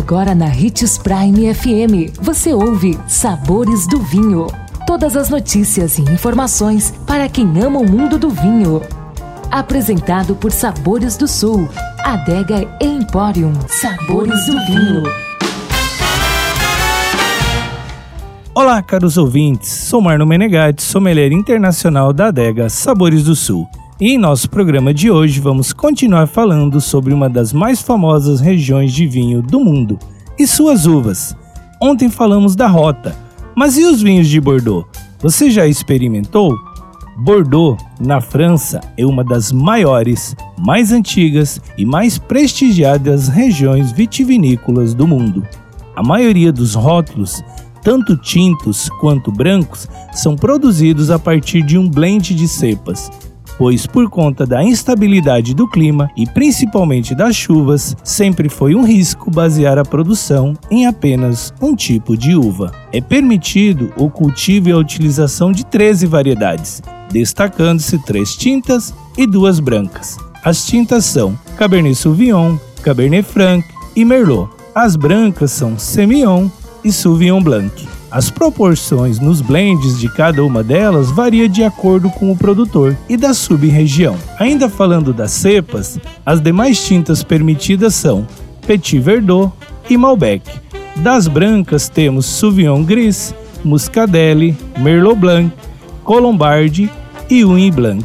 Agora na Ritz Prime FM, você ouve Sabores do Vinho. Todas as notícias e informações para quem ama o mundo do vinho. Apresentado por Sabores do Sul, Adega Emporium. Sabores do Vinho. Olá, caros ouvintes. Sou Marno Menegatti, sommelier internacional da Adega Sabores do Sul. E em nosso programa de hoje vamos continuar falando sobre uma das mais famosas regiões de vinho do mundo e suas uvas. Ontem falamos da rota, mas e os vinhos de Bordeaux? Você já experimentou? Bordeaux, na França, é uma das maiores, mais antigas e mais prestigiadas regiões vitivinícolas do mundo. A maioria dos rótulos, tanto tintos quanto brancos, são produzidos a partir de um blend de cepas, pois por conta da instabilidade do clima e principalmente das chuvas, sempre foi um risco basear a produção em apenas um tipo de uva. É permitido o cultivo e a utilização de 13 variedades, destacando-se três tintas e duas brancas. As tintas são Cabernet Sauvignon, Cabernet Franc e Merlot. As brancas são Semillon e Sauvignon Blanc. As proporções nos blends de cada uma delas varia de acordo com o produtor e da sub-região. Ainda falando das cepas, as demais tintas permitidas são Petit Verdot e Malbec. Das brancas temos Sauvignon Gris, Muscadelle, Merlot Blanc, Colombard e Uni Blanc.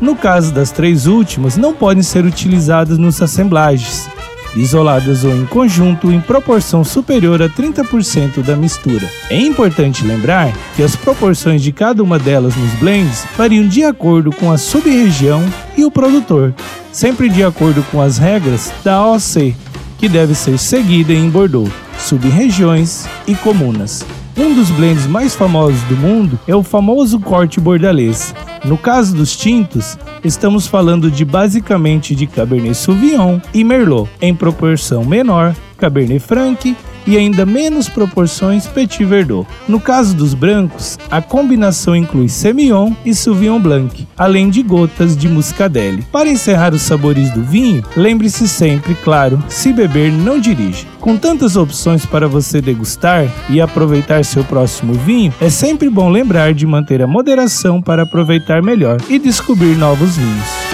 No caso das três últimas, não podem ser utilizadas nos assemblagens, isoladas ou em conjunto em proporção superior a 30% da mistura. É importante lembrar que as proporções de cada uma delas nos blends variam de acordo com a sub-região e o produtor, sempre de acordo com as regras da AOC, que deve ser seguida em Bordeaux, sub-regiões e comunas. Um dos blends mais famosos do mundo é o famoso corte bordalês. No caso dos tintos, estamos falando de basicamente de Cabernet Sauvignon e Merlot, em proporção menor, Cabernet Franc e ainda menos proporções Petit Verdot. No caso dos brancos, a combinação inclui Semillon e Sauvignon Blanc, além de gotas de Muscadelle. Para encerrar os sabores do vinho, lembre-se sempre, claro, se beber não dirige. Com tantas opções para você degustar e aproveitar seu próximo vinho, é sempre bom lembrar de manter a moderação para aproveitar melhor e descobrir novos vinhos.